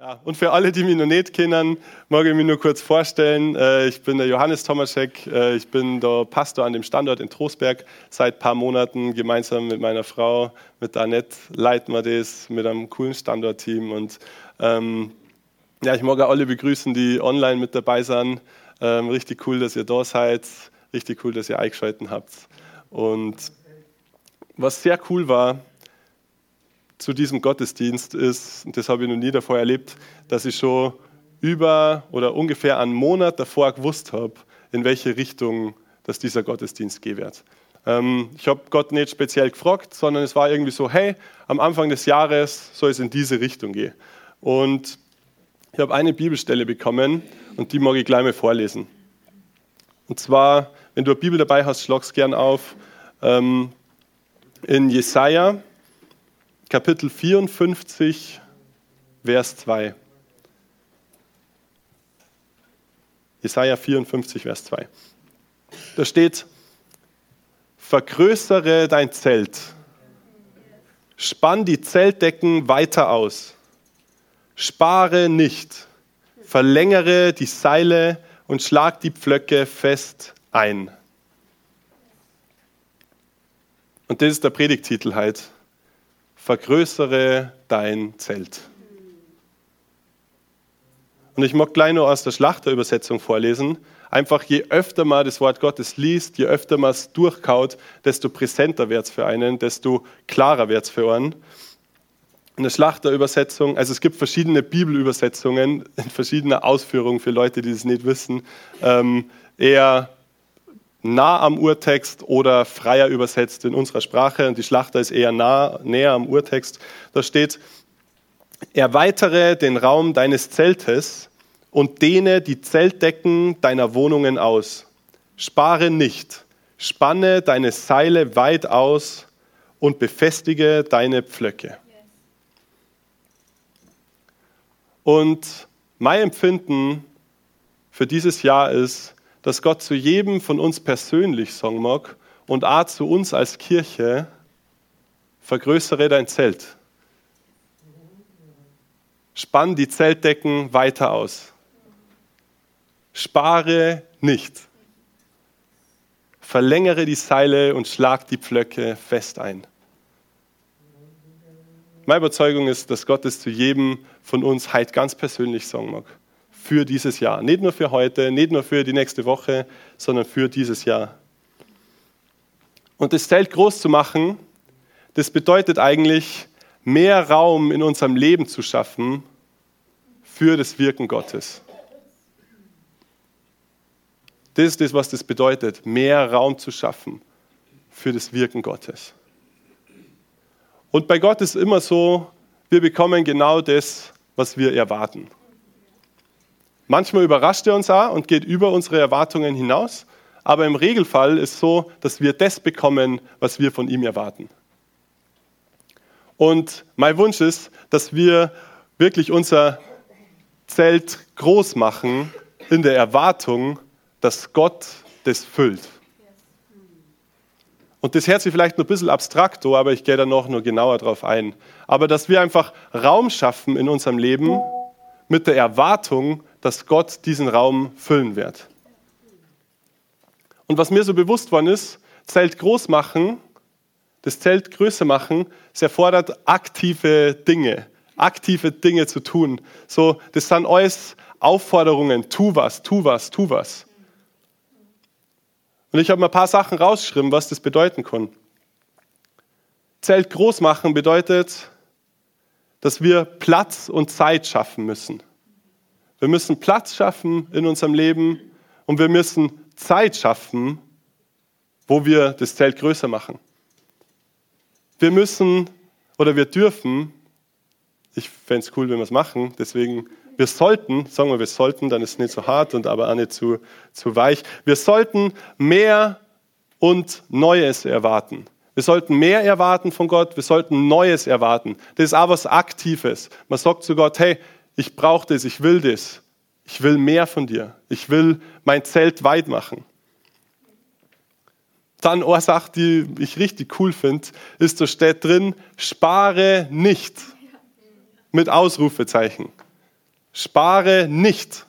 Ja, und für alle, die mich noch nicht kennen, mag ich mich nur kurz vorstellen. Äh, ich bin der Johannes Tomaschek. Äh, ich bin der Pastor an dem Standort in Trostberg seit ein paar Monaten. Gemeinsam mit meiner Frau, mit Annette, leiten wir das mit einem coolen Standortteam. Und ähm, ja, ich mag auch alle begrüßen, die online mit dabei sind. Ähm, richtig cool, dass ihr da seid. Richtig cool, dass ihr eingeschaltet habt. Und was sehr cool war, zu diesem Gottesdienst ist, und das habe ich noch nie davor erlebt, dass ich schon über oder ungefähr einen Monat davor gewusst habe, in welche Richtung dass dieser Gottesdienst gehen wird. Ähm, ich habe Gott nicht speziell gefragt, sondern es war irgendwie so, hey, am Anfang des Jahres soll es in diese Richtung gehen. Und ich habe eine Bibelstelle bekommen und die mag ich gleich mal vorlesen. Und zwar, wenn du eine Bibel dabei hast, schlag es gern auf. Ähm, in Jesaja Kapitel 54, Vers 2. Jesaja 54, Vers 2. Da steht: Vergrößere dein Zelt, spann die Zeltdecken weiter aus, spare nicht, verlängere die Seile und schlag die Pflöcke fest ein. Und das ist der Predigtitel heute vergrößere dein Zelt. Und ich mag gleich noch aus der Schlachterübersetzung vorlesen. Einfach je öfter man das Wort Gottes liest, je öfter man es durchkaut, desto präsenter wird es für einen, desto klarer wird es für einen. In der Schlachterübersetzung, also es gibt verschiedene Bibelübersetzungen in verschiedener Ausführung für Leute, die es nicht wissen, ähm, eher nah am Urtext oder freier übersetzt in unserer Sprache. Und die Schlachter ist eher nah, näher am Urtext. Da steht, erweitere den Raum deines Zeltes und dehne die Zeltdecken deiner Wohnungen aus. Spare nicht, spanne deine Seile weit aus und befestige deine Pflöcke. Und mein Empfinden für dieses Jahr ist, dass Gott zu jedem von uns persönlich sagen mag und auch zu uns als Kirche, vergrößere dein Zelt. Spann die Zeltdecken weiter aus. Spare nicht. Verlängere die Seile und schlag die Pflöcke fest ein. Meine Überzeugung ist, dass Gott es zu jedem von uns heute ganz persönlich sagen mag für dieses Jahr. Nicht nur für heute, nicht nur für die nächste Woche, sondern für dieses Jahr. Und das Zelt groß zu machen, das bedeutet eigentlich, mehr Raum in unserem Leben zu schaffen für das Wirken Gottes. Das ist das, was das bedeutet, mehr Raum zu schaffen für das Wirken Gottes. Und bei Gott ist immer so, wir bekommen genau das, was wir erwarten. Manchmal überrascht er uns auch und geht über unsere Erwartungen hinaus, aber im Regelfall ist es so, dass wir das bekommen, was wir von ihm erwarten. Und mein Wunsch ist, dass wir wirklich unser Zelt groß machen in der Erwartung, dass Gott das füllt. Und das hört sich vielleicht noch ein bisschen abstrakt, aber ich gehe da noch nur genauer drauf ein. Aber dass wir einfach Raum schaffen in unserem Leben mit der Erwartung, dass Gott diesen Raum füllen wird. Und was mir so bewusst worden ist, Zelt groß machen, das Zelt größer machen, es erfordert aktive Dinge, aktive Dinge zu tun. So, das sind alles Aufforderungen, tu was, tu was, tu was. Und ich habe mir ein paar Sachen rausgeschrieben, was das bedeuten kann. Zelt groß machen bedeutet, dass wir Platz und Zeit schaffen müssen. Wir müssen Platz schaffen in unserem Leben und wir müssen Zeit schaffen, wo wir das Zelt größer machen. Wir müssen oder wir dürfen, ich fände es cool, wenn wir es machen, deswegen Wir sollten, sagen wir, wir sollten, dann ist es nicht so hart und aber auch nicht zu, zu weich. Wir sollten mehr und Neues erwarten. Wir sollten mehr erwarten von Gott, wir sollten Neues erwarten. Das ist auch was Aktives. Man sagt zu Gott, hey, ich brauche das, ich will das. Ich will mehr von dir. Ich will mein Zelt weit machen. Dann eine Sache, die ich richtig cool finde, ist, da steht drin, spare nicht. Mit Ausrufezeichen. Spare nicht.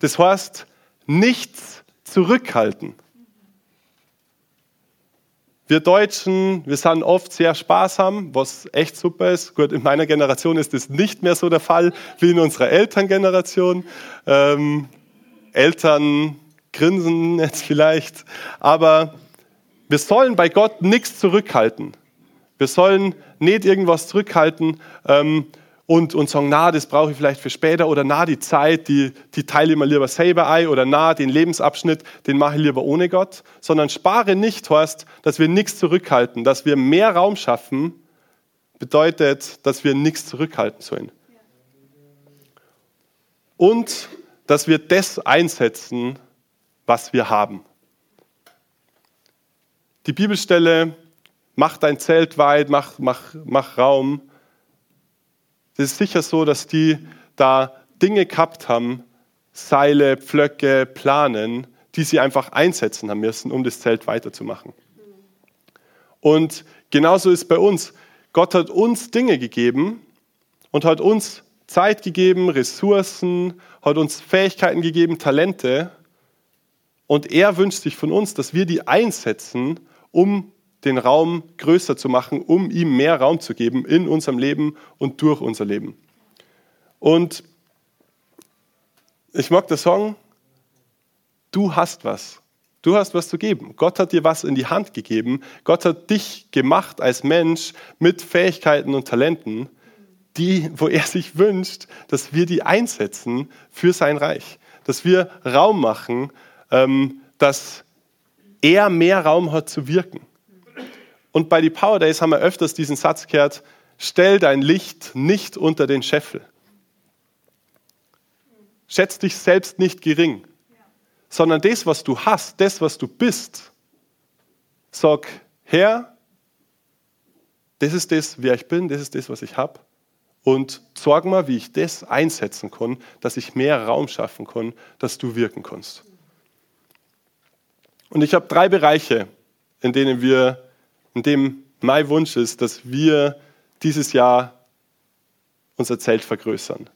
Das heißt, nichts zurückhalten. Wir Deutschen, wir sind oft sehr sparsam, was echt super ist. Gut, in meiner Generation ist das nicht mehr so der Fall wie in unserer Elterngeneration. Ähm, Eltern grinsen jetzt vielleicht, aber wir sollen bei Gott nichts zurückhalten. Wir sollen nicht irgendwas zurückhalten. Ähm, und, und sagen, na, das brauche ich vielleicht für später oder na, die Zeit, die, die teile ich mir lieber selber ein oder na, den Lebensabschnitt, den mache ich lieber ohne Gott, sondern spare nicht heißt, dass wir nichts zurückhalten, dass wir mehr Raum schaffen, bedeutet, dass wir nichts zurückhalten sollen. Und dass wir das einsetzen, was wir haben. Die Bibelstelle, mach dein Zelt weit, mach, mach, mach Raum, es ist sicher so, dass die da Dinge gehabt haben, Seile, Pflöcke, Planen, die sie einfach einsetzen haben müssen, um das Zelt weiterzumachen. Und genauso ist bei uns. Gott hat uns Dinge gegeben und hat uns Zeit gegeben, Ressourcen, hat uns Fähigkeiten gegeben, Talente. Und er wünscht sich von uns, dass wir die einsetzen, um den Raum größer zu machen, um ihm mehr Raum zu geben in unserem Leben und durch unser Leben. Und ich mag das Song, du hast was. Du hast was zu geben. Gott hat dir was in die Hand gegeben. Gott hat dich gemacht als Mensch mit Fähigkeiten und Talenten, die, wo er sich wünscht, dass wir die einsetzen für sein Reich. Dass wir Raum machen, ähm, dass er mehr Raum hat zu wirken. Und bei die Power Days haben wir öfters diesen Satz gehört, stell dein Licht nicht unter den Scheffel. Schätz dich selbst nicht gering, sondern das, was du hast, das, was du bist, sag, Herr, das ist das, wer ich bin, das ist das, was ich habe. Und sorg mal, wie ich das einsetzen kann, dass ich mehr Raum schaffen kann, dass du wirken kannst. Und ich habe drei Bereiche, in denen wir in dem mein Wunsch ist, dass wir dieses Jahr unser Zelt vergrößern.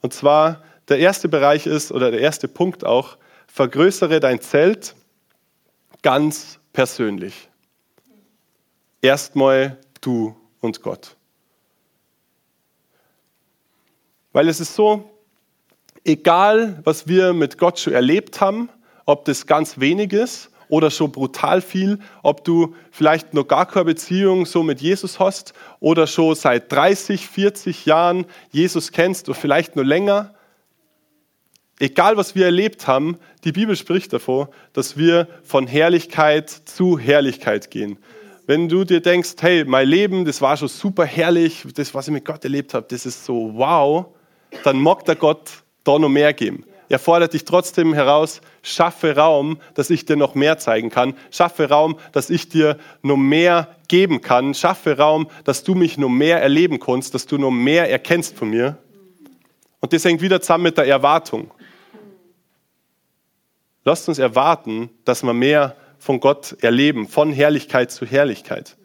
Und zwar der erste Bereich ist, oder der erste Punkt auch, vergrößere dein Zelt ganz persönlich. Erstmal du und Gott. Weil es ist so, egal was wir mit Gott schon erlebt haben, ob das ganz wenig ist oder schon brutal viel, ob du vielleicht noch gar keine Beziehung so mit Jesus hast oder schon seit 30, 40 Jahren Jesus kennst oder vielleicht nur länger. Egal, was wir erlebt haben, die Bibel spricht davon, dass wir von Herrlichkeit zu Herrlichkeit gehen. Wenn du dir denkst, hey, mein Leben, das war schon super herrlich, das, was ich mit Gott erlebt habe, das ist so wow, dann mag der Gott da noch mehr geben. Er fordert dich trotzdem heraus, schaffe Raum, dass ich dir noch mehr zeigen kann. Schaffe Raum, dass ich dir noch mehr geben kann. Schaffe Raum, dass du mich noch mehr erleben kannst, dass du noch mehr erkennst von mir. Und das hängt wieder zusammen mit der Erwartung. Lasst uns erwarten, dass wir mehr von Gott erleben, von Herrlichkeit zu Herrlichkeit.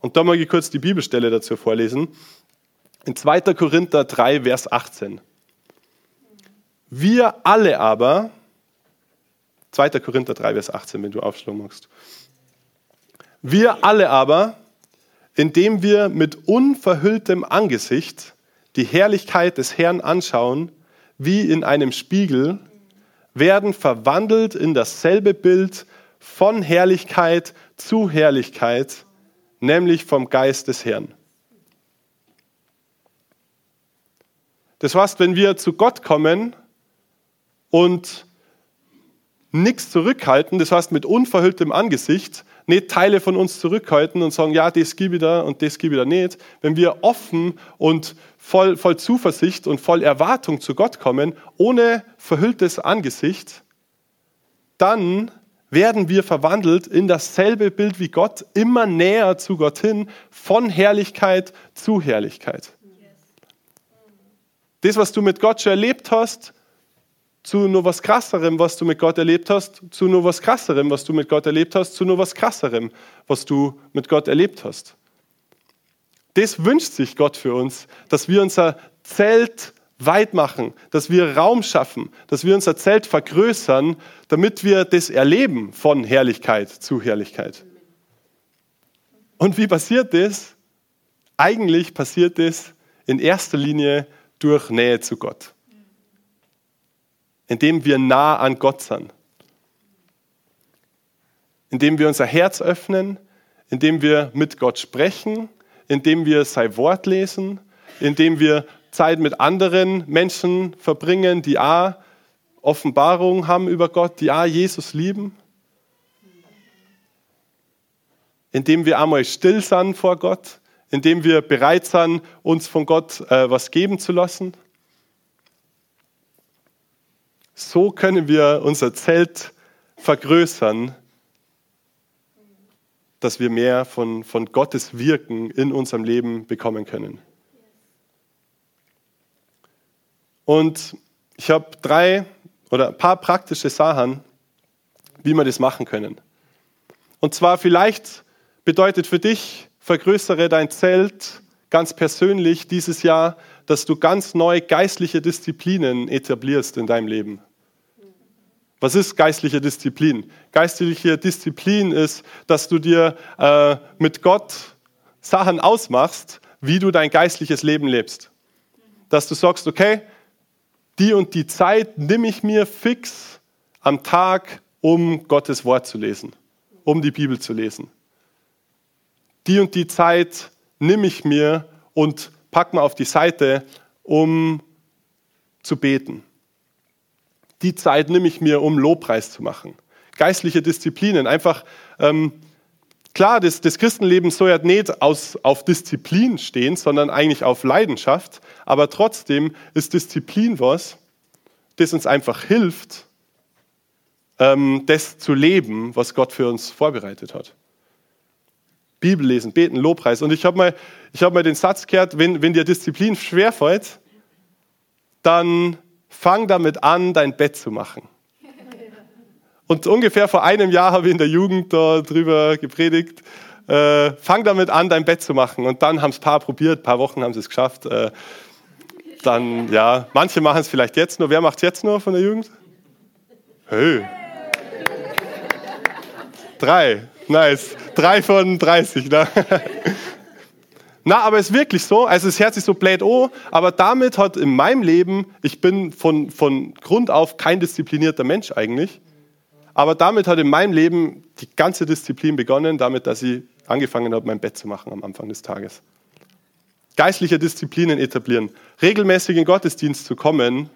Und da ich kurz die Bibelstelle dazu vorlesen. In 2. Korinther 3, Vers 18. Wir alle aber, 2. Korinther 3, Vers 18, wenn du aufschlagen magst. Wir alle aber, indem wir mit unverhülltem Angesicht die Herrlichkeit des Herrn anschauen, wie in einem Spiegel, werden verwandelt in dasselbe Bild von Herrlichkeit zu Herrlichkeit, nämlich vom Geist des Herrn. Das heißt, wenn wir zu Gott kommen, und nichts zurückhalten, das heißt mit unverhülltem Angesicht, nicht Teile von uns zurückhalten und sagen, ja, das gebe ich da und das gebe ich da nicht. Wenn wir offen und voll, voll Zuversicht und voll Erwartung zu Gott kommen, ohne verhülltes Angesicht, dann werden wir verwandelt in dasselbe Bild wie Gott, immer näher zu Gott hin, von Herrlichkeit zu Herrlichkeit. Das, was du mit Gott schon erlebt hast, zu nur was krasserem, was du mit Gott erlebt hast, zu nur was krasserem, was du mit Gott erlebt hast, zu nur was krasserem, was du mit Gott erlebt hast. Das wünscht sich Gott für uns, dass wir unser Zelt weit machen, dass wir Raum schaffen, dass wir unser Zelt vergrößern, damit wir das erleben von Herrlichkeit zu Herrlichkeit. Und wie passiert das? Eigentlich passiert das in erster Linie durch Nähe zu Gott indem wir nah an Gott sind. Indem wir unser Herz öffnen, indem wir mit Gott sprechen, indem wir sein Wort lesen, indem wir Zeit mit anderen Menschen verbringen, die A, Offenbarung haben über Gott, die A, Jesus lieben. Indem wir einmal still sind vor Gott, indem wir bereit sind, uns von Gott äh, was geben zu lassen. So können wir unser Zelt vergrößern, dass wir mehr von, von Gottes Wirken in unserem Leben bekommen können. Und ich habe drei oder ein paar praktische Sachen, wie wir das machen können. Und zwar vielleicht bedeutet für dich, vergrößere dein Zelt ganz persönlich dieses Jahr dass du ganz neue geistliche Disziplinen etablierst in deinem Leben. Was ist geistliche Disziplin? Geistliche Disziplin ist, dass du dir äh, mit Gott Sachen ausmachst, wie du dein geistliches Leben lebst. Dass du sagst, okay, die und die Zeit nehme ich mir fix am Tag, um Gottes Wort zu lesen, um die Bibel zu lesen. Die und die Zeit nehme ich mir und pack mal auf die Seite, um zu beten. Die Zeit nehme ich mir, um Lobpreis zu machen. Geistliche Disziplinen, einfach, ähm, klar, das, das Christenleben soll ja nicht aus, auf Disziplin stehen, sondern eigentlich auf Leidenschaft, aber trotzdem ist Disziplin was, das uns einfach hilft, ähm, das zu leben, was Gott für uns vorbereitet hat. Bibel lesen, beten, Lobpreis. Und ich habe mal, hab mal den Satz gehört, wenn, wenn dir Disziplin schwerfällt, dann fang damit an, dein Bett zu machen. Und ungefähr vor einem Jahr habe ich in der Jugend darüber gepredigt, äh, fang damit an, dein Bett zu machen. Und dann haben es ein paar probiert, ein paar Wochen haben sie es geschafft. Äh, dann, ja, manche machen es vielleicht jetzt nur. Wer macht es jetzt nur von der Jugend? Hey. Drei. Nice. Drei von 30. Ne? Na, aber es ist wirklich so, also es hört sich so blöd an, aber damit hat in meinem Leben, ich bin von, von Grund auf kein disziplinierter Mensch eigentlich, aber damit hat in meinem Leben die ganze Disziplin begonnen, damit, dass ich angefangen habe, mein Bett zu machen am Anfang des Tages. Geistliche Disziplinen etablieren. Regelmäßig in Gottesdienst zu kommen,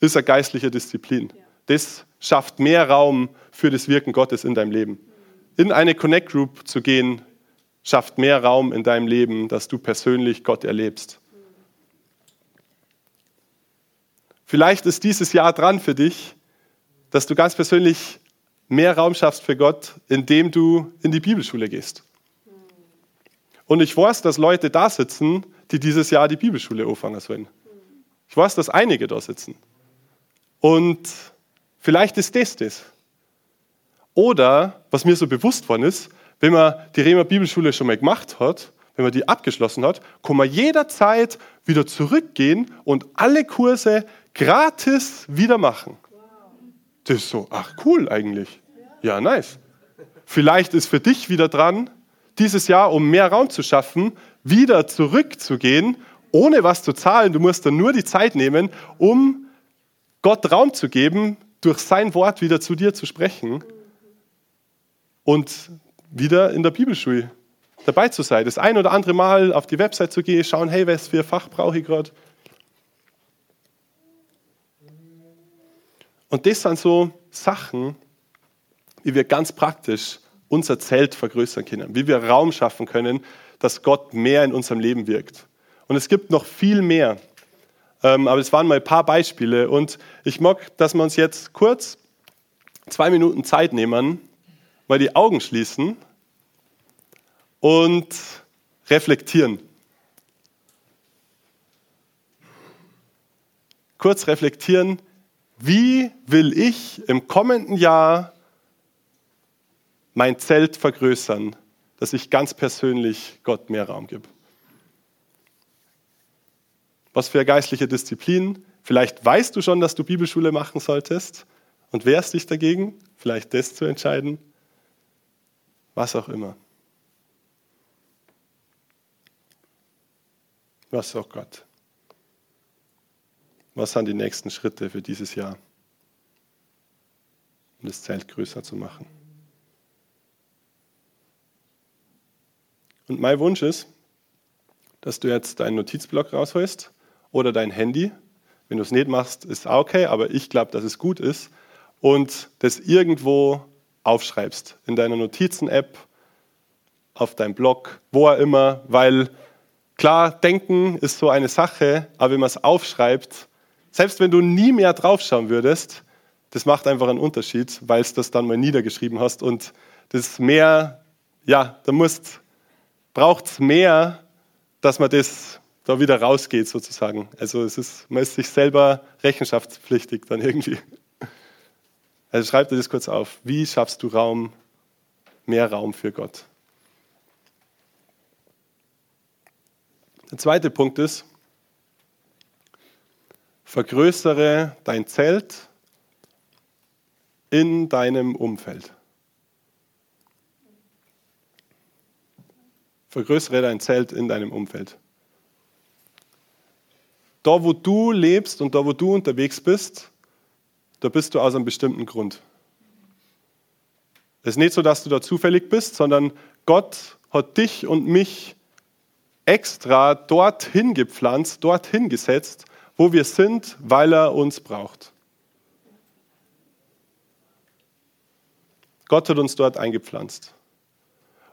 ist eine geistliche Disziplin. Das schafft mehr Raum für das Wirken Gottes in deinem Leben in eine Connect Group zu gehen, schafft mehr Raum in deinem Leben, dass du persönlich Gott erlebst. Vielleicht ist dieses Jahr dran für dich, dass du ganz persönlich mehr Raum schaffst für Gott, indem du in die Bibelschule gehst. Und ich weiß, dass Leute da sitzen, die dieses Jahr die Bibelschule anfangen sollen. Ich weiß, dass einige da sitzen. Und vielleicht ist das das. Oder, was mir so bewusst worden ist, wenn man die Rema Bibelschule schon mal gemacht hat, wenn man die abgeschlossen hat, kann man jederzeit wieder zurückgehen und alle Kurse gratis wieder machen. Das ist so, ach cool eigentlich. Ja, nice. Vielleicht ist für dich wieder dran, dieses Jahr, um mehr Raum zu schaffen, wieder zurückzugehen, ohne was zu zahlen. Du musst dann nur die Zeit nehmen, um Gott Raum zu geben, durch sein Wort wieder zu dir zu sprechen und wieder in der Bibelschule dabei zu sein. Das ein oder andere Mal auf die Website zu gehen, schauen, hey, was für Fach brauche ich gerade. Und das sind so Sachen, wie wir ganz praktisch unser Zelt vergrößern können, wie wir Raum schaffen können, dass Gott mehr in unserem Leben wirkt. Und es gibt noch viel mehr. Ähm, aber es waren mal ein paar Beispiele. Und ich mag, dass wir uns jetzt kurz zwei Minuten Zeit nehmen, mal die Augen schließen und reflektieren. Kurz reflektieren, wie will ich im kommenden Jahr mein Zelt vergrößern, dass ich ganz persönlich Gott mehr Raum gebe? Was für geistliche Disziplin? Vielleicht weißt du schon, dass du Bibelschule machen solltest und wehrst dich dagegen, vielleicht das zu entscheiden. Was auch immer. Was auch Gott. Was sind die nächsten Schritte für dieses Jahr, um das Zelt größer zu machen? Und mein Wunsch ist, dass du jetzt deinen Notizblock rausholst oder dein Handy. Wenn du es nicht machst, ist auch okay, aber ich glaube, dass es gut ist. Und das irgendwo aufschreibst, in deiner Notizen-App, auf deinem Blog, wo auch immer, weil klar, denken ist so eine Sache, aber wenn man es aufschreibt, selbst wenn du nie mehr draufschauen würdest, das macht einfach einen Unterschied, weil es das dann mal niedergeschrieben hast und das mehr, ja, da braucht es mehr, dass man das da wieder rausgeht sozusagen. Also es ist, man ist sich selber rechenschaftspflichtig dann irgendwie. Also schreib dir das kurz auf. Wie schaffst du Raum, mehr Raum für Gott? Der zweite Punkt ist, vergrößere dein Zelt in deinem Umfeld. Vergrößere dein Zelt in deinem Umfeld. Da, wo du lebst und da, wo du unterwegs bist, da bist du aus einem bestimmten Grund. Es ist nicht so, dass du da zufällig bist, sondern Gott hat dich und mich extra dorthin gepflanzt, dorthin gesetzt, wo wir sind, weil er uns braucht. Gott hat uns dort eingepflanzt.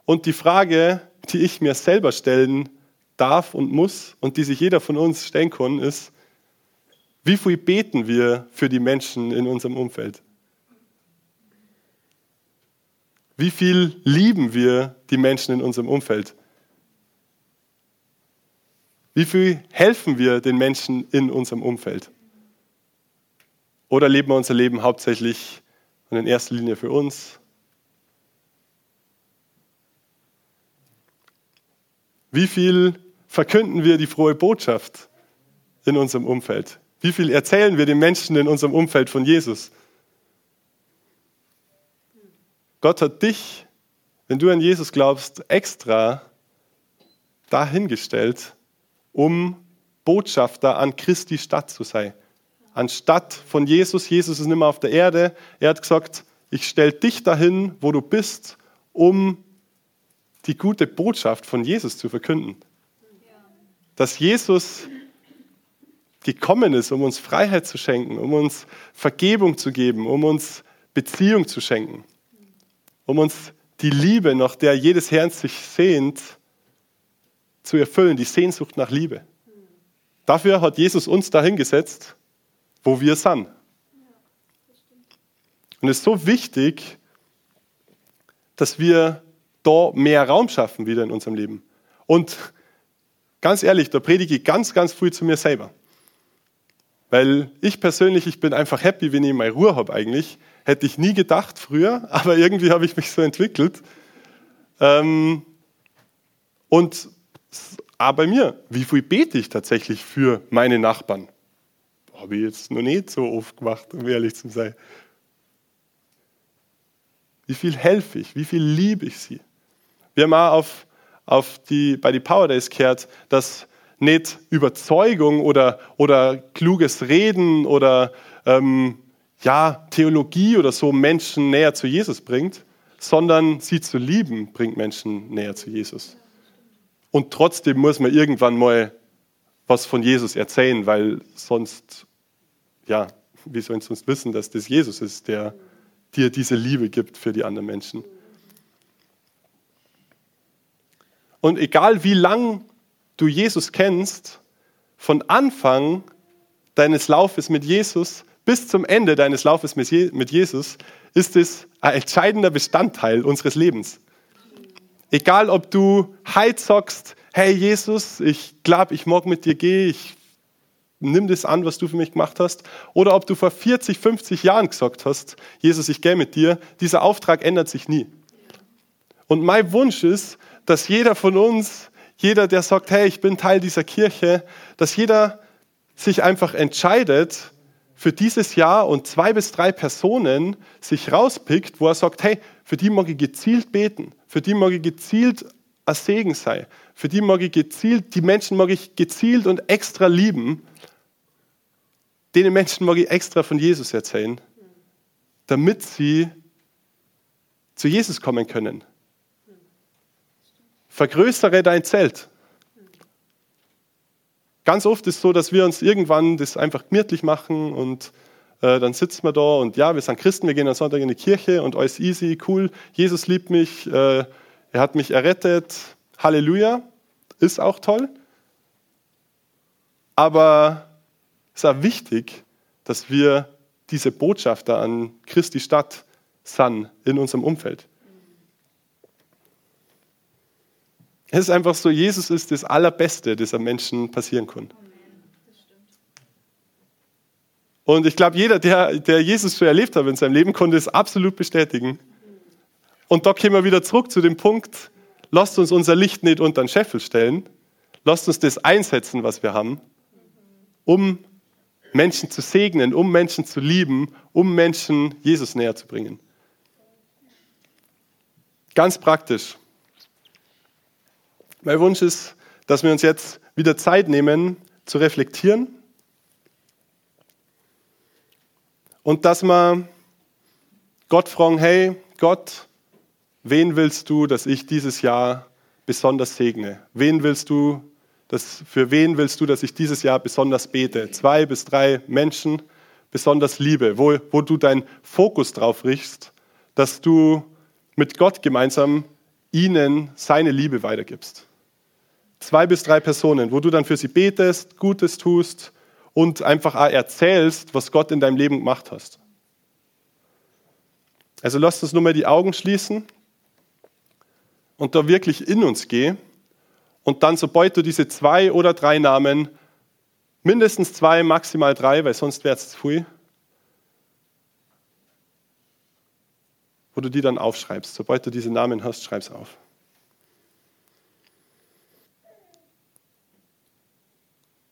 Und die Frage, die ich mir selber stellen darf und muss und die sich jeder von uns stellen kann, ist, wie viel beten wir für die Menschen in unserem Umfeld? Wie viel lieben wir die Menschen in unserem Umfeld? Wie viel helfen wir den Menschen in unserem Umfeld? Oder leben wir unser Leben hauptsächlich und in erster Linie für uns? Wie viel verkünden wir die frohe Botschaft in unserem Umfeld? Wie viel erzählen wir den Menschen in unserem Umfeld von Jesus? Gott hat dich, wenn du an Jesus glaubst, extra dahingestellt, um Botschafter an Christi Stadt zu sein. Anstatt von Jesus, Jesus ist nicht mehr auf der Erde, er hat gesagt, ich stelle dich dahin, wo du bist, um die gute Botschaft von Jesus zu verkünden dass Jesus gekommen ist, um uns Freiheit zu schenken, um uns Vergebung zu geben, um uns Beziehung zu schenken, um uns die Liebe, nach der jedes Herz sich sehnt, zu erfüllen, die Sehnsucht nach Liebe. Dafür hat Jesus uns dahingesetzt, wo wir sind. Und es ist so wichtig, dass wir da mehr Raum schaffen wieder in unserem Leben. Und Ganz ehrlich, da predige ich ganz, ganz früh zu mir selber. Weil ich persönlich, ich bin einfach happy, wenn ich meine Ruhe habe eigentlich. Hätte ich nie gedacht früher, aber irgendwie habe ich mich so entwickelt. Ähm, und auch bei mir, wie viel bete ich tatsächlich für meine Nachbarn? Habe ich jetzt noch nicht so oft gemacht, um ehrlich zu sein. Wie viel helfe ich? Wie viel liebe ich sie? Wir haben auch auf auf die, bei die Power Days kehrt, dass nicht Überzeugung oder, oder kluges Reden oder ähm, ja, Theologie oder so Menschen näher zu Jesus bringt, sondern sie zu lieben bringt Menschen näher zu Jesus. Und trotzdem muss man irgendwann mal was von Jesus erzählen, weil sonst, ja, wie sollen sonst wissen, dass das Jesus ist, der dir diese Liebe gibt für die anderen Menschen. Und egal wie lang du Jesus kennst, von Anfang deines Laufes mit Jesus bis zum Ende deines Laufes mit Jesus, ist es ein entscheidender Bestandteil unseres Lebens. Egal, ob du heute sagst, hey Jesus, ich glaube, ich mag mit dir gehen, ich nimm das an, was du für mich gemacht hast. Oder ob du vor 40, 50 Jahren gesagt hast, Jesus, ich gehe mit dir, dieser Auftrag ändert sich nie. Und mein Wunsch ist, dass jeder von uns, jeder, der sagt, hey, ich bin Teil dieser Kirche, dass jeder sich einfach entscheidet, für dieses Jahr und zwei bis drei Personen sich rauspickt, wo er sagt, hey, für die mag ich gezielt beten, für die mag ich gezielt ein Segen sein, für die mag ich gezielt, die Menschen mag ich gezielt und extra lieben, denen Menschen mag ich extra von Jesus erzählen, damit sie zu Jesus kommen können. Vergrößere dein Zelt. Ganz oft ist es so, dass wir uns irgendwann das einfach gemütlich machen und äh, dann sitzen wir da und ja, wir sind Christen, wir gehen am Sonntag in die Kirche und alles easy, cool, Jesus liebt mich, äh, er hat mich errettet, Halleluja, ist auch toll. Aber es ist auch wichtig, dass wir diese Botschafter an Christi Stadt sind in unserem Umfeld. Es ist einfach so, Jesus ist das Allerbeste, das einem Menschen passieren kann. Und ich glaube, jeder, der, der Jesus schon erlebt hat in seinem Leben, konnte es absolut bestätigen. Und da kommen wir wieder zurück zu dem Punkt, lasst uns unser Licht nicht unter den Scheffel stellen, lasst uns das einsetzen, was wir haben, um Menschen zu segnen, um Menschen zu lieben, um Menschen Jesus näher zu bringen. Ganz praktisch. Mein Wunsch ist, dass wir uns jetzt wieder Zeit nehmen, zu reflektieren und dass wir Gott fragen, hey Gott, wen willst du, dass ich dieses Jahr besonders segne? Wen willst du, dass, für wen willst du, dass ich dieses Jahr besonders bete? Zwei bis drei Menschen besonders liebe, wo, wo du deinen Fokus drauf richtest, dass du mit Gott gemeinsam ihnen seine Liebe weitergibst zwei bis drei Personen, wo du dann für sie betest, Gutes tust und einfach erzählst, was Gott in deinem Leben gemacht hast. Also lasst uns nur mal die Augen schließen und da wirklich in uns gehen. Und dann, sobald du diese zwei oder drei Namen, mindestens zwei, maximal drei, weil sonst wäre es zu viel, wo du die dann aufschreibst. Sobald du diese Namen hast, schreib es auf.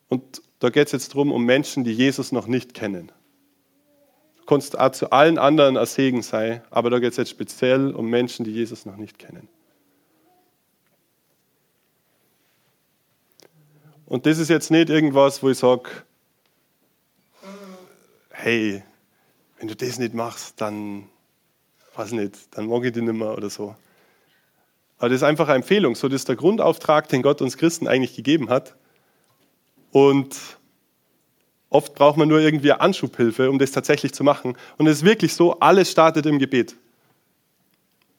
Und da geht es jetzt darum, um Menschen, die Jesus noch nicht kennen. Du kannst auch zu allen anderen ein Segen sein, aber da geht es jetzt speziell um Menschen, die Jesus noch nicht kennen. Und das ist jetzt nicht irgendwas, wo ich sage, hey, wenn du das nicht machst, dann, weiß nicht, dann mag ich dich nicht mehr oder so. Aber das ist einfach eine Empfehlung. So, das ist der Grundauftrag, den Gott uns Christen eigentlich gegeben hat. Und oft braucht man nur irgendwie Anschubhilfe, um das tatsächlich zu machen. Und es ist wirklich so, alles startet im Gebet.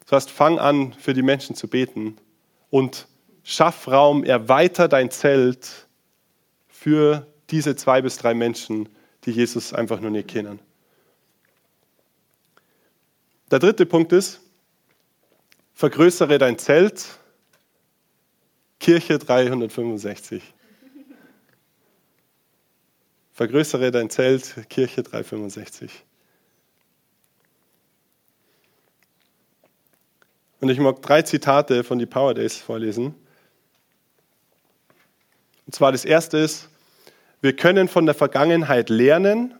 Das heißt, fang an, für die Menschen zu beten und schaff Raum, erweiter dein Zelt für diese zwei bis drei Menschen, die Jesus einfach nur nicht kennen. Der dritte Punkt ist, vergrößere dein Zelt, Kirche 365. Vergrößere dein Zelt, Kirche 365. Und ich mag drei Zitate von die Power Days vorlesen. Und zwar das erste ist, wir können von der Vergangenheit lernen,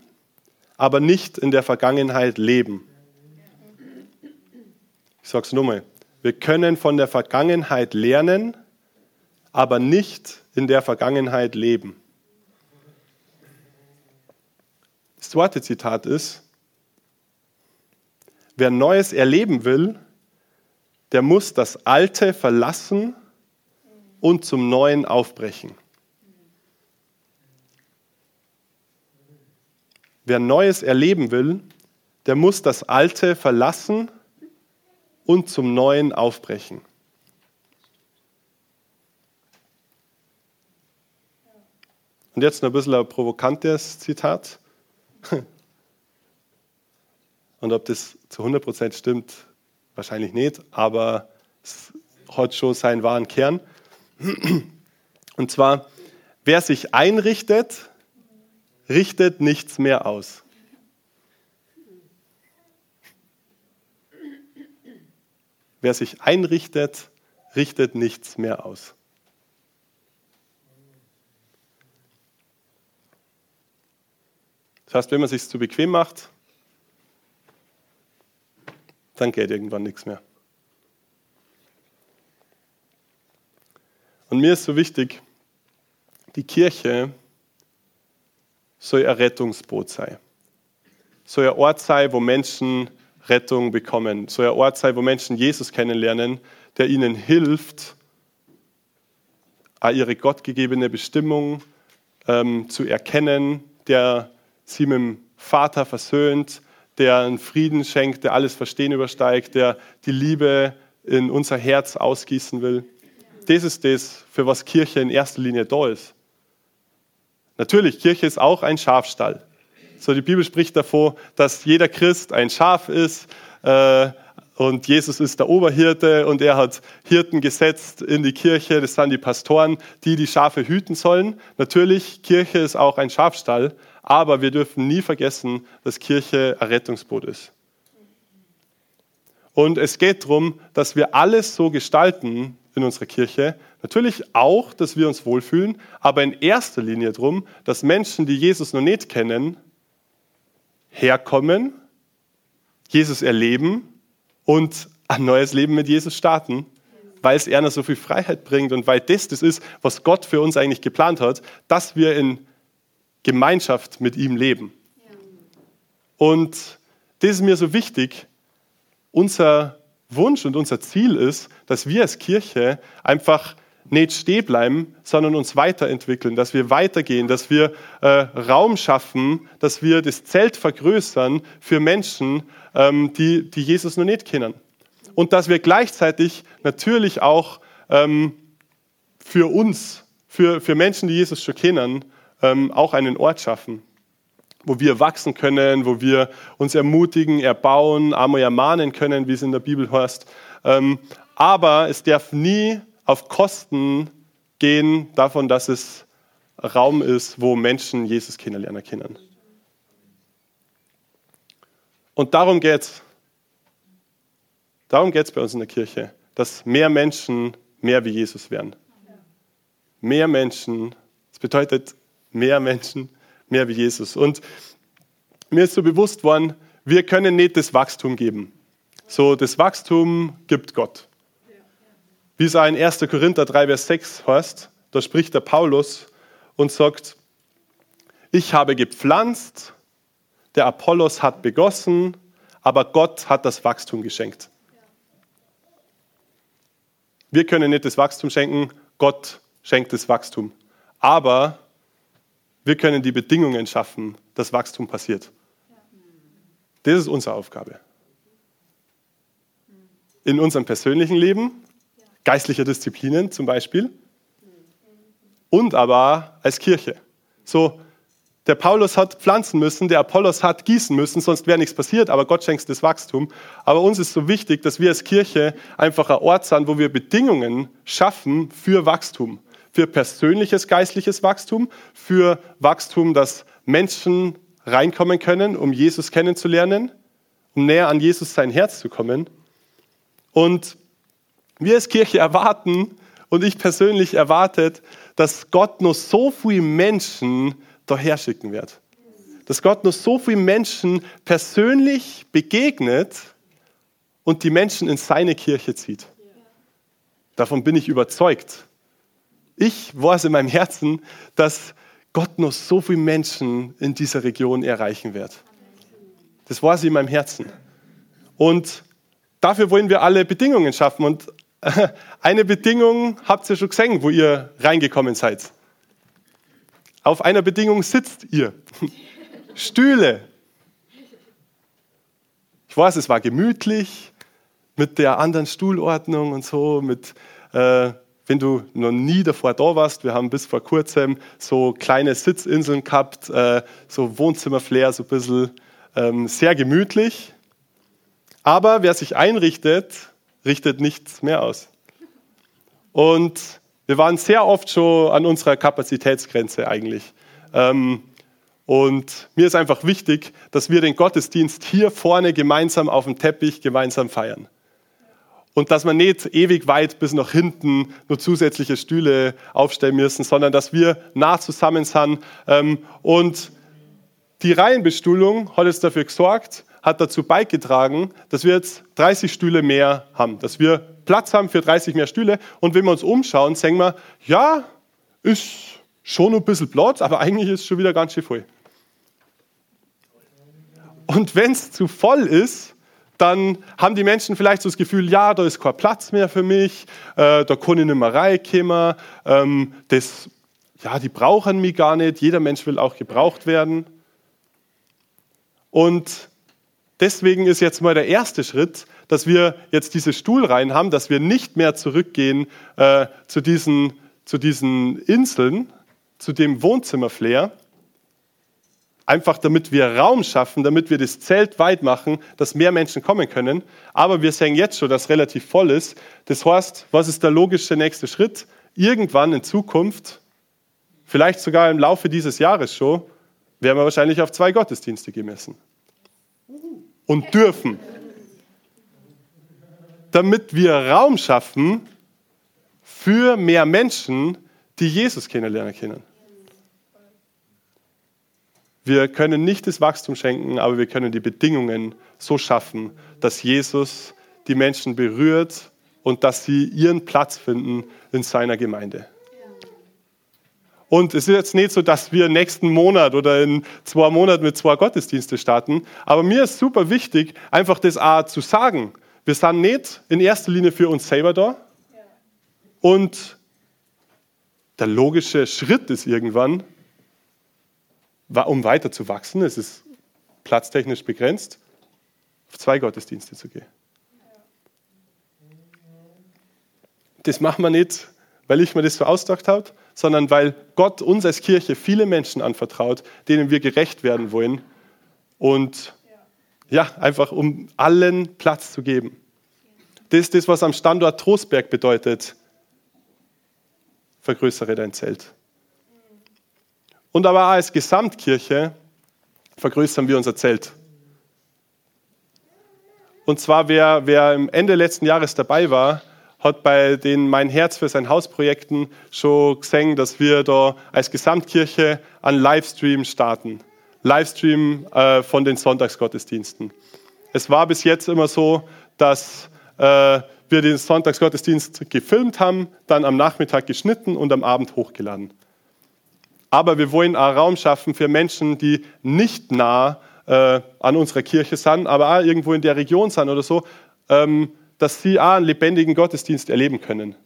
aber nicht in der Vergangenheit leben. Ich sage es nochmal. Wir können von der Vergangenheit lernen, aber nicht in der Vergangenheit leben. Das zweite Zitat ist, wer Neues erleben will, der muss das Alte verlassen und zum Neuen aufbrechen. Wer Neues erleben will, der muss das Alte verlassen und zum Neuen aufbrechen. Und jetzt ein bisschen ein provokantes Zitat. Und ob das zu 100% stimmt, wahrscheinlich nicht, aber es hat schon seinen wahren Kern. Und zwar, wer sich einrichtet, richtet nichts mehr aus. Wer sich einrichtet, richtet nichts mehr aus. Das heißt, wenn man es sich zu bequem macht, dann geht irgendwann nichts mehr. Und mir ist so wichtig, die Kirche soll ein Rettungsboot sein. Soll ein Ort sein, wo Menschen Rettung bekommen. Soll ein Ort sein, wo Menschen Jesus kennenlernen, der ihnen hilft, ihre gottgegebene Bestimmung ähm, zu erkennen, der sie mit dem Vater versöhnt, der einen Frieden schenkt, der alles Verstehen übersteigt, der die Liebe in unser Herz ausgießen will. Das ist das, für was Kirche in erster Linie da ist. Natürlich, Kirche ist auch ein Schafstall. So, die Bibel spricht davon, dass jeder Christ ein Schaf ist äh, und Jesus ist der Oberhirte und er hat Hirten gesetzt in die Kirche. Das sind die Pastoren, die die Schafe hüten sollen. Natürlich, Kirche ist auch ein Schafstall, aber wir dürfen nie vergessen, dass Kirche ein Rettungsboot ist. Und es geht darum, dass wir alles so gestalten in unserer Kirche. Natürlich auch, dass wir uns wohlfühlen, aber in erster Linie darum, dass Menschen, die Jesus noch nicht kennen, herkommen, Jesus erleben und ein neues Leben mit Jesus starten, weil es einer so viel Freiheit bringt und weil das das ist, was Gott für uns eigentlich geplant hat, dass wir in Gemeinschaft mit ihm leben. Und das ist mir so wichtig. Unser Wunsch und unser Ziel ist, dass wir als Kirche einfach nicht stehen bleiben, sondern uns weiterentwickeln, dass wir weitergehen, dass wir äh, Raum schaffen, dass wir das Zelt vergrößern für Menschen, ähm, die, die Jesus noch nicht kennen. Und dass wir gleichzeitig natürlich auch ähm, für uns, für, für Menschen, die Jesus schon kennen, ähm, auch einen Ort schaffen, wo wir wachsen können, wo wir uns ermutigen, erbauen, einmal ermahnen können, wie es in der Bibel heißt. Ähm, aber es darf nie auf Kosten gehen davon, dass es Raum ist, wo Menschen Jesus kennenlernen können. Und darum geht es. Darum geht es bei uns in der Kirche, dass mehr Menschen mehr wie Jesus werden. Mehr Menschen, das bedeutet mehr Menschen, mehr wie Jesus. Und mir ist so bewusst worden, wir können nicht das Wachstum geben. So, das Wachstum gibt Gott. Wie es in 1. Korinther 3, Vers 6 heißt, da spricht der Paulus und sagt, ich habe gepflanzt, der Apollos hat begossen, aber Gott hat das Wachstum geschenkt. Wir können nicht das Wachstum schenken, Gott schenkt das Wachstum. Aber wir können die Bedingungen schaffen, dass Wachstum passiert. Das ist unsere Aufgabe. In unserem persönlichen Leben, geistlicher Disziplinen zum Beispiel, und aber als Kirche. So, der Paulus hat pflanzen müssen, der Apollos hat gießen müssen, sonst wäre nichts passiert, aber Gott schenkt das Wachstum. Aber uns ist so wichtig, dass wir als Kirche einfach ein Ort sind, wo wir Bedingungen schaffen für Wachstum für persönliches geistliches Wachstum, für Wachstum, dass Menschen reinkommen können, um Jesus kennenzulernen, um näher an Jesus sein Herz zu kommen. Und wir als Kirche erwarten, und ich persönlich erwartet, dass Gott nur so viele Menschen daher schicken wird. Dass Gott nur so viele Menschen persönlich begegnet und die Menschen in seine Kirche zieht. Davon bin ich überzeugt. Ich weiß in meinem Herzen, dass Gott noch so viele Menschen in dieser Region erreichen wird. Das weiß ich in meinem Herzen. Und dafür wollen wir alle Bedingungen schaffen. Und eine Bedingung habt ihr schon gesehen, wo ihr reingekommen seid. Auf einer Bedingung sitzt ihr. Stühle. weiß, es war gemütlich mit der anderen Stuhlordnung und so, mit, äh, wenn du noch nie davor da warst, wir haben bis vor kurzem so kleine Sitzinseln gehabt, äh, so Wohnzimmerflair, so ein bisschen ähm, sehr gemütlich. Aber wer sich einrichtet, richtet nichts mehr aus. Und wir waren sehr oft schon an unserer Kapazitätsgrenze eigentlich. Ähm, und mir ist einfach wichtig, dass wir den Gottesdienst hier vorne gemeinsam auf dem Teppich gemeinsam feiern. Und dass wir nicht ewig weit bis nach hinten nur zusätzliche Stühle aufstellen müssen, sondern dass wir nah zusammen sind. Ähm, und die Reihenbestuhlung hat jetzt dafür gesorgt, hat dazu beigetragen, dass wir jetzt 30 Stühle mehr haben, dass wir Platz haben für 30 mehr Stühle. Und wenn wir uns umschauen, sehen wir, ja, ist schon ein bisschen Platz, aber eigentlich ist es schon wieder ganz schön voll. Und wenn es zu voll ist, dann haben die Menschen vielleicht so das Gefühl, ja, da ist kein Platz mehr für mich, äh, da kann ich nicht mehr reinkommen, ähm, das, ja, die brauchen mich gar nicht, jeder Mensch will auch gebraucht werden. Und deswegen ist jetzt mal der erste Schritt, dass wir jetzt diese Stuhlreihen haben, dass wir nicht mehr zurückgehen äh, zu, diesen, zu diesen Inseln, zu dem Wohnzimmerflair, einfach damit wir Raum schaffen, damit wir das Zelt weit machen, dass mehr Menschen kommen können. Aber wir sehen jetzt schon, dass relativ voll ist. Das heißt, was ist der logische nächste Schritt? Irgendwann in Zukunft, vielleicht sogar im Laufe dieses Jahres schon, werden wir wahrscheinlich auf zwei Gottesdienste gemessen. Und dürfen. Damit wir Raum schaffen für mehr Menschen, die Jesus kennenlernen können. Wir können nicht das Wachstum schenken, aber wir können die Bedingungen so schaffen, dass Jesus die Menschen berührt und dass sie ihren Platz finden in seiner Gemeinde. Und es ist jetzt nicht so, dass wir nächsten Monat oder in zwei Monaten mit zwei Gottesdienste starten. Aber mir ist super wichtig, einfach das auch zu sagen. Wir sind nicht in erster Linie für uns selber da. Und der logische Schritt ist irgendwann, um weiter zu wachsen, es ist platztechnisch begrenzt, auf zwei Gottesdienste zu gehen. Das machen wir nicht, weil ich mir das so ausgedacht habe, sondern weil Gott uns als Kirche viele Menschen anvertraut, denen wir gerecht werden wollen und ja, einfach um allen Platz zu geben. Das ist das, was am Standort Trostberg bedeutet. Vergrößere dein Zelt. Und aber auch als Gesamtkirche vergrößern wir unser Zelt. Und zwar, wer, wer im Ende letzten Jahres dabei war, hat bei den Mein Herz für sein Haus Projekten schon gesehen, dass wir da als Gesamtkirche einen Livestream starten. Livestream äh, von den Sonntagsgottesdiensten. Es war bis jetzt immer so, dass äh, wir den Sonntagsgottesdienst gefilmt haben, dann am Nachmittag geschnitten und am Abend hochgeladen. Aber wir wollen auch Raum schaffen für Menschen, die nicht nah äh, an unserer Kirche sind, aber auch irgendwo in der Region sind oder so, ähm, dass sie auch einen lebendigen Gottesdienst erleben können.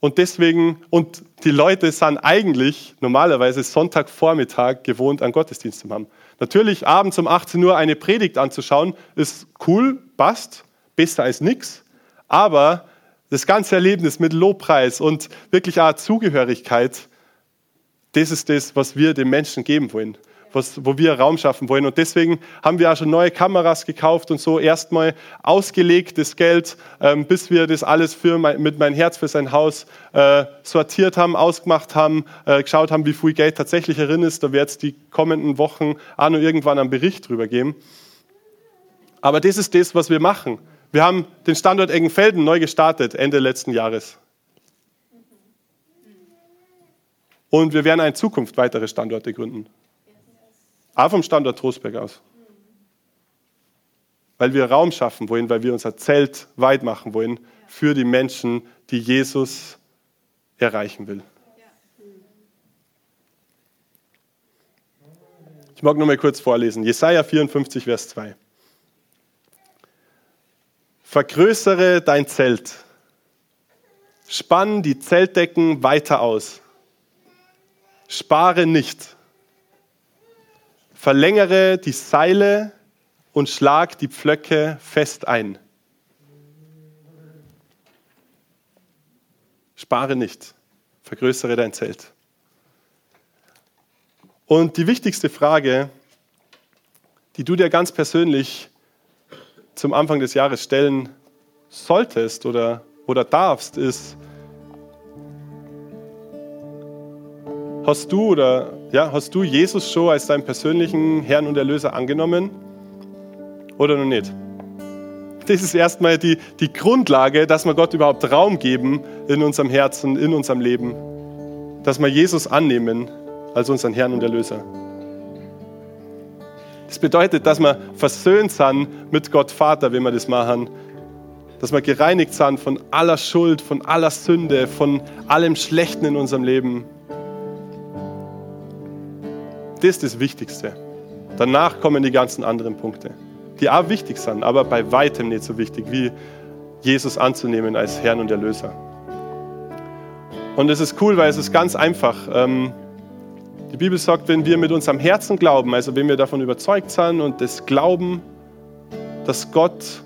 Und deswegen, und die Leute sind eigentlich normalerweise Sonntagvormittag gewohnt, einen Gottesdienst zu haben. Natürlich abends um 18 Uhr eine Predigt anzuschauen, ist cool, passt, besser als nichts. Aber das ganze Erlebnis mit Lobpreis und wirklich auch Zugehörigkeit, das ist das, was wir den Menschen geben wollen was, wo wir Raum schaffen wollen. Und deswegen haben wir auch schon neue Kameras gekauft und so erstmal ausgelegt das Geld, ähm, bis wir das alles für mein, mit mein Herz für sein Haus äh, sortiert haben, ausgemacht haben, äh, geschaut haben, wie viel Geld tatsächlich drin ist. Da wird es die kommenden Wochen auch noch irgendwann einen Bericht drüber geben. Aber das ist das, was wir machen. Wir haben den Standort Eggenfelden neu gestartet, Ende letzten Jahres. Und wir werden in Zukunft weitere Standorte gründen. Auch vom Standort Trostberg aus. Weil wir Raum schaffen wollen, weil wir unser Zelt weit machen wollen für die Menschen, die Jesus erreichen will. Ich mag nur mal kurz vorlesen. Jesaja 54, Vers 2. Vergrößere dein Zelt. Spann die Zeltdecken weiter aus. Spare nicht verlängere die Seile und schlag die Pflöcke fest ein. Spare nicht, vergrößere dein Zelt. Und die wichtigste Frage, die du dir ganz persönlich zum Anfang des Jahres stellen solltest oder, oder darfst, ist, hast du oder ja, hast du Jesus schon als deinen persönlichen Herrn und Erlöser angenommen oder noch nicht? Das ist erstmal die, die Grundlage, dass wir Gott überhaupt Raum geben in unserem Herzen, in unserem Leben. Dass wir Jesus annehmen als unseren Herrn und Erlöser. Das bedeutet, dass wir versöhnt sind mit Gott Vater, wenn wir das machen. Dass wir gereinigt sind von aller Schuld, von aller Sünde, von allem Schlechten in unserem Leben. Das ist das Wichtigste. Danach kommen die ganzen anderen Punkte, die auch wichtig sind, aber bei weitem nicht so wichtig wie Jesus anzunehmen als Herrn und Erlöser. Und es ist cool, weil es ist ganz einfach. Ähm, die Bibel sagt, wenn wir mit unserem Herzen glauben, also wenn wir davon überzeugt sind und das glauben, dass Gott,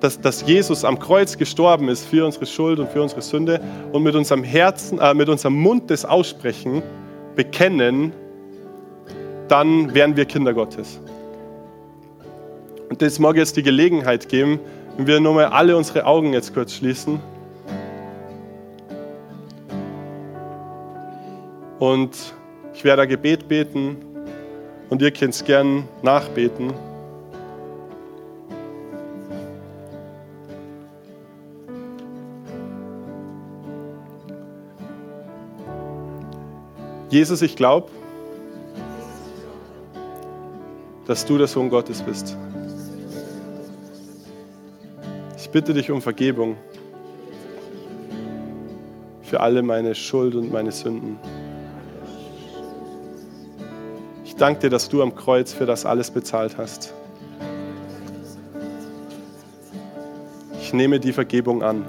dass, dass Jesus am Kreuz gestorben ist für unsere Schuld und für unsere Sünde und mit unserem Herzen, äh, mit unserem Mund das aussprechen, bekennen, dann wären wir Kinder Gottes. Und das mag jetzt die Gelegenheit geben, wenn wir nur mal alle unsere Augen jetzt kurz schließen. Und ich werde ein Gebet beten und ihr könnt es gern nachbeten. Jesus, ich glaube, dass du der Sohn Gottes bist. Ich bitte dich um Vergebung für alle meine Schuld und meine Sünden. Ich danke dir, dass du am Kreuz für das alles bezahlt hast. Ich nehme die Vergebung an.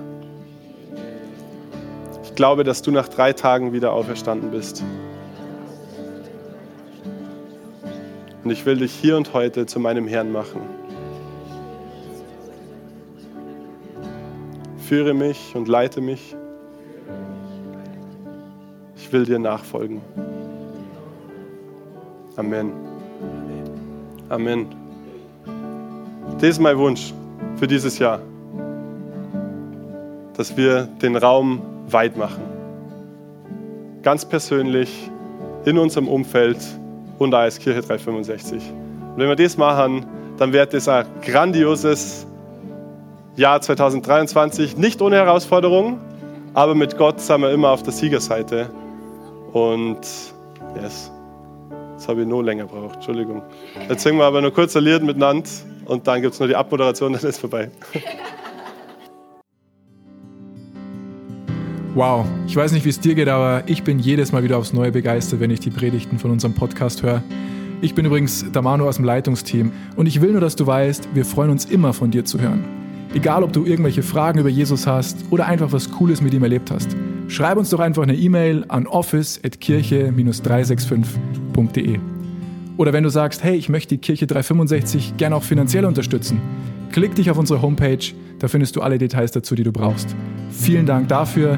Ich glaube, dass du nach drei Tagen wieder auferstanden bist. Und ich will dich hier und heute zu meinem Herrn machen. Führe mich und leite mich. Ich will dir nachfolgen. Amen. Amen. Das ist mein Wunsch für dieses Jahr, dass wir den Raum weit machen. Ganz persönlich, in unserem Umfeld, und als Kirche 365. Und wenn wir das machen, dann wird das ein grandioses Jahr 2023, nicht ohne Herausforderungen, aber mit Gott sind wir immer auf der Siegerseite. Und yes, das habe ich noch länger gebraucht, Entschuldigung. Jetzt singen wir aber nur kurz ein Lied miteinander und dann gibt es noch die Abmoderation, dann ist vorbei. Wow, ich weiß nicht, wie es dir geht, aber ich bin jedes Mal wieder aufs Neue begeistert, wenn ich die Predigten von unserem Podcast höre. Ich bin übrigens Damano aus dem Leitungsteam und ich will nur, dass du weißt, wir freuen uns immer von dir zu hören. Egal, ob du irgendwelche Fragen über Jesus hast oder einfach was Cooles mit ihm erlebt hast. Schreib uns doch einfach eine E-Mail an office.kirche-365.de. Oder wenn du sagst, hey, ich möchte die Kirche 365 gerne auch finanziell unterstützen, klick dich auf unsere Homepage, da findest du alle Details dazu, die du brauchst. Vielen Dank dafür